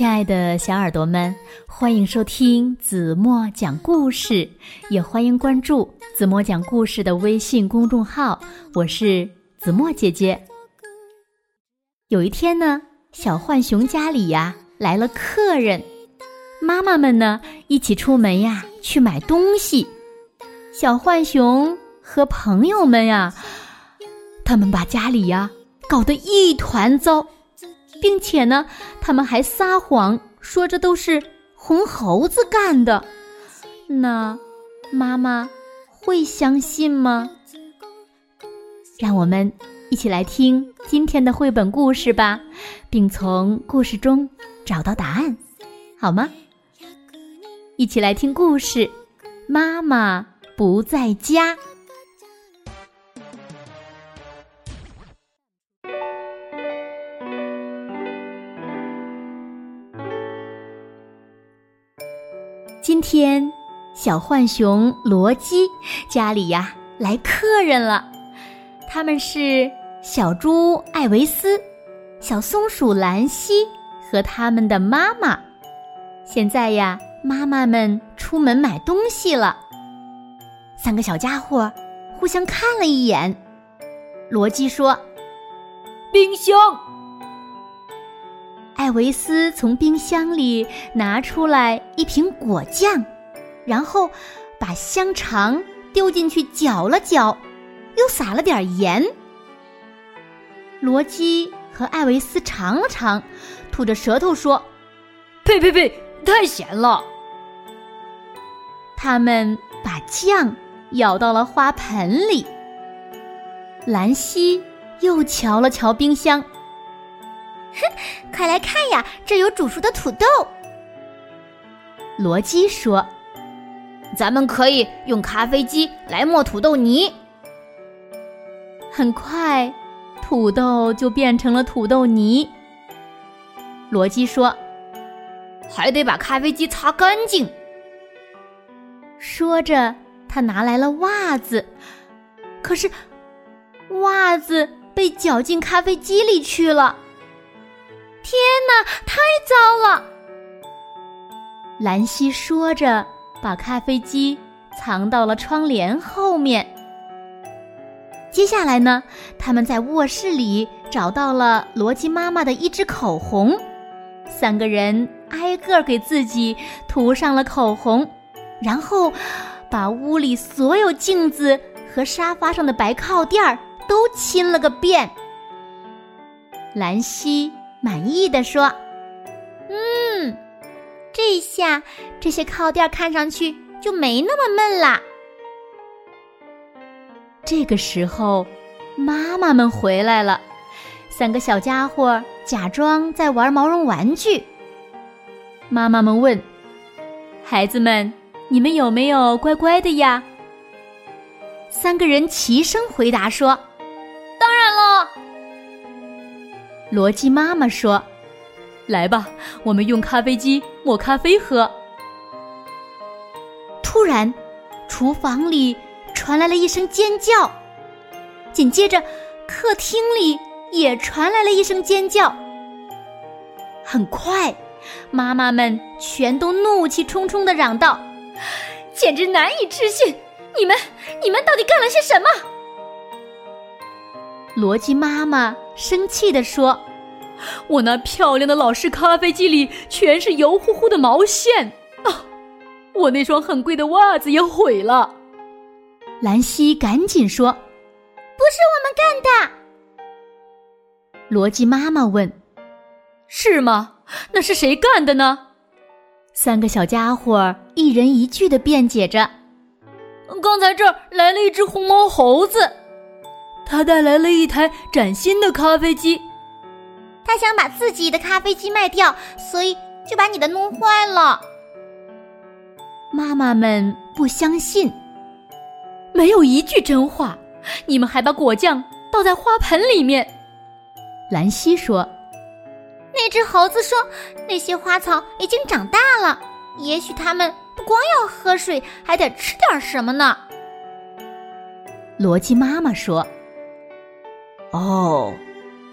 亲爱的小耳朵们，欢迎收听子墨讲故事，也欢迎关注子墨讲故事的微信公众号。我是子墨姐姐。有一天呢，小浣熊家里呀来了客人，妈妈们呢一起出门呀去买东西。小浣熊和朋友们呀，他们把家里呀搞得一团糟。并且呢，他们还撒谎说这都是红猴子干的，那妈妈会相信吗？让我们一起来听今天的绘本故事吧，并从故事中找到答案，好吗？一起来听故事，妈妈不在家。今天，小浣熊罗基家里呀来客人了，他们是小猪艾维斯、小松鼠兰西和他们的妈妈。现在呀，妈妈们出门买东西了。三个小家伙互相看了一眼，罗基说：“冰箱。”艾维斯从冰箱里拿出来一瓶果酱，然后把香肠丢进去搅了搅，又撒了点盐。罗基和艾维斯尝了尝，吐着舌头说：“呸呸呸，太咸了！”他们把酱舀到了花盆里。兰西又瞧了瞧冰箱。哼，快来看呀，这有煮熟的土豆。罗基说：“咱们可以用咖啡机来磨土豆泥。”很快，土豆就变成了土豆泥。罗基说：“还得把咖啡机擦干净。”说着，他拿来了袜子，可是袜子被搅进咖啡机里去了。天哪，太糟了！兰西说着，把咖啡机藏到了窗帘后面。接下来呢，他们在卧室里找到了罗基妈妈的一支口红，三个人挨个给自己涂上了口红，然后把屋里所有镜子和沙发上的白靠垫儿都亲了个遍。兰西。满意的说：“嗯，这下这些靠垫看上去就没那么闷啦。”这个时候，妈妈们回来了，三个小家伙假装在玩毛绒玩具。妈妈们问：“孩子们，你们有没有乖乖的呀？”三个人齐声回答说：“罗基妈妈说：“来吧，我们用咖啡机磨咖啡喝。”突然，厨房里传来了一声尖叫，紧接着，客厅里也传来了一声尖叫。很快，妈妈们全都怒气冲冲的嚷道：“简直难以置信！你们，你们到底干了些什么？”罗基妈妈生气地说：“我那漂亮的老式咖啡机里全是油乎乎的毛线啊！我那双很贵的袜子也毁了。”兰西赶紧说：“不是我们干的。”罗辑妈妈问：“是吗？那是谁干的呢？”三个小家伙一人一句的辩解着：“刚才这儿来了一只红毛猴子。”他带来了一台崭新的咖啡机，他想把自己的咖啡机卖掉，所以就把你的弄坏了。妈妈们不相信，没有一句真话。你们还把果酱倒在花盆里面。兰西说：“那只猴子说，那些花草已经长大了，也许它们不光要喝水，还得吃点什么呢。”罗基妈妈说。哦，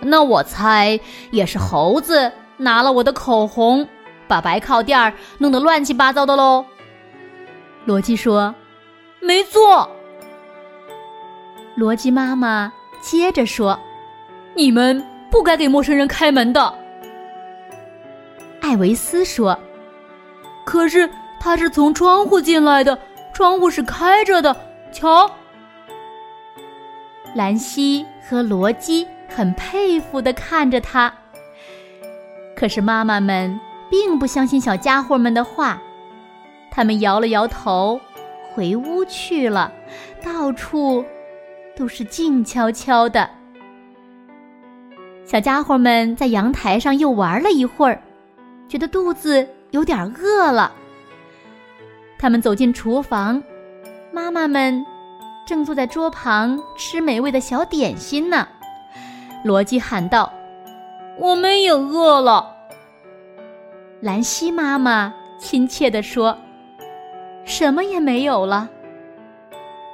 那我猜也是猴子拿了我的口红，把白靠垫弄得乱七八糟的喽。罗辑说：“没错。”罗辑妈妈接着说：“你们不该给陌生人开门的。”艾维斯说：“可是他是从窗户进来的，窗户是开着的。瞧。”兰西和罗基很佩服的看着他。可是妈妈们并不相信小家伙们的话，他们摇了摇头，回屋去了。到处都是静悄悄的。小家伙们在阳台上又玩了一会儿，觉得肚子有点饿了。他们走进厨房，妈妈们。正坐在桌旁吃美味的小点心呢，罗辑喊道：“我们也饿了。”兰西妈妈亲切地说：“什么也没有了。”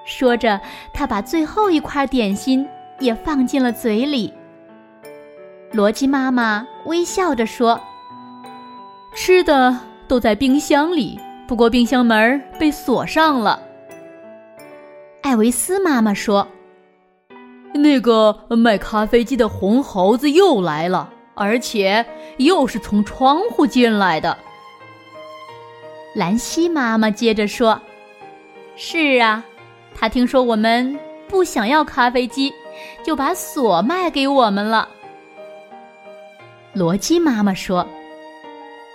说着，她把最后一块点心也放进了嘴里。罗辑妈妈微笑着说：“吃的都在冰箱里，不过冰箱门被锁上了。”艾维斯妈妈说：“那个卖咖啡机的红猴子又来了，而且又是从窗户进来的。”兰西妈妈接着说：“是啊，他听说我们不想要咖啡机，就把锁卖给我们了。”罗基妈妈说：“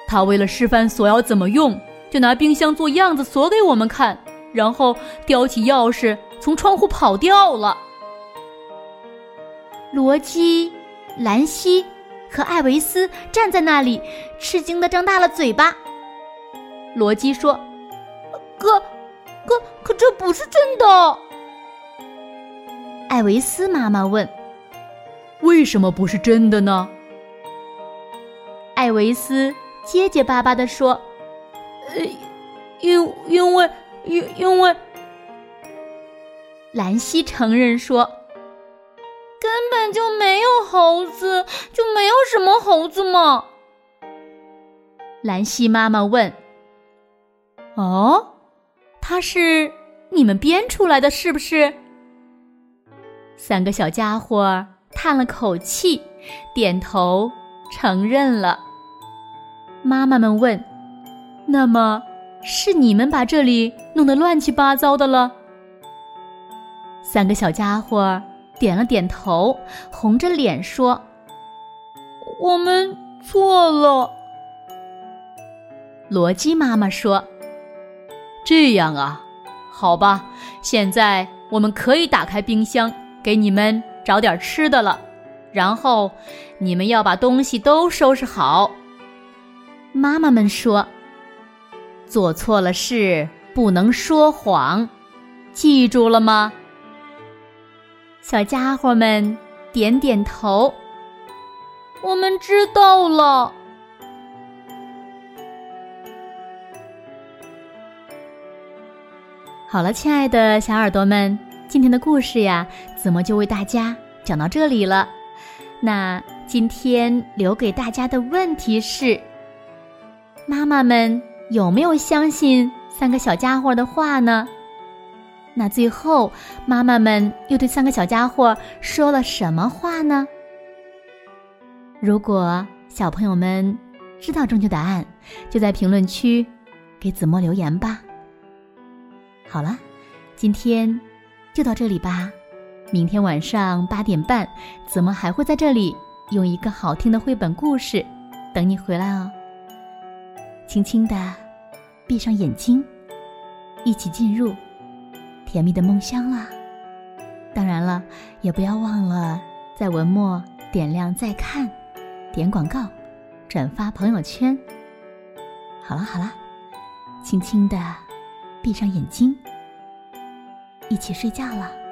他为了示范锁要怎么用，就拿冰箱做样子锁给我们看。”然后叼起钥匙从窗户跑掉了。罗基、兰西和艾维斯站在那里，吃惊的张大了嘴巴。罗基说：“可，可，可这不是真的。”艾维斯妈妈问：“为什么不是真的呢？”艾维斯结结巴巴的说：“呃，因因为。”因因为，兰西承认说，根本就没有猴子，就没有什么猴子嘛。兰西妈妈问：“哦，他是你们编出来的，是不是？”三个小家伙叹了口气，点头承认了。妈妈们问：“那么？”是你们把这里弄得乱七八糟的了。三个小家伙点了点头，红着脸说：“我们错了。”罗基妈妈说：“这样啊，好吧，现在我们可以打开冰箱，给你们找点吃的了。然后你们要把东西都收拾好。”妈妈们说。做错了事不能说谎，记住了吗？小家伙们点点头。我们知道了。好了，亲爱的小耳朵们，今天的故事呀，子墨就为大家讲到这里了。那今天留给大家的问题是：妈妈们。有没有相信三个小家伙的话呢？那最后妈妈们又对三个小家伙说了什么话呢？如果小朋友们知道正确答案，就在评论区给子墨留言吧。好了，今天就到这里吧。明天晚上八点半，子墨还会在这里用一个好听的绘本故事等你回来哦。轻轻的。闭上眼睛，一起进入甜蜜的梦乡啦！当然了，也不要忘了在文末点亮再看，点广告，转发朋友圈。好了好了，轻轻的闭上眼睛，一起睡觉了。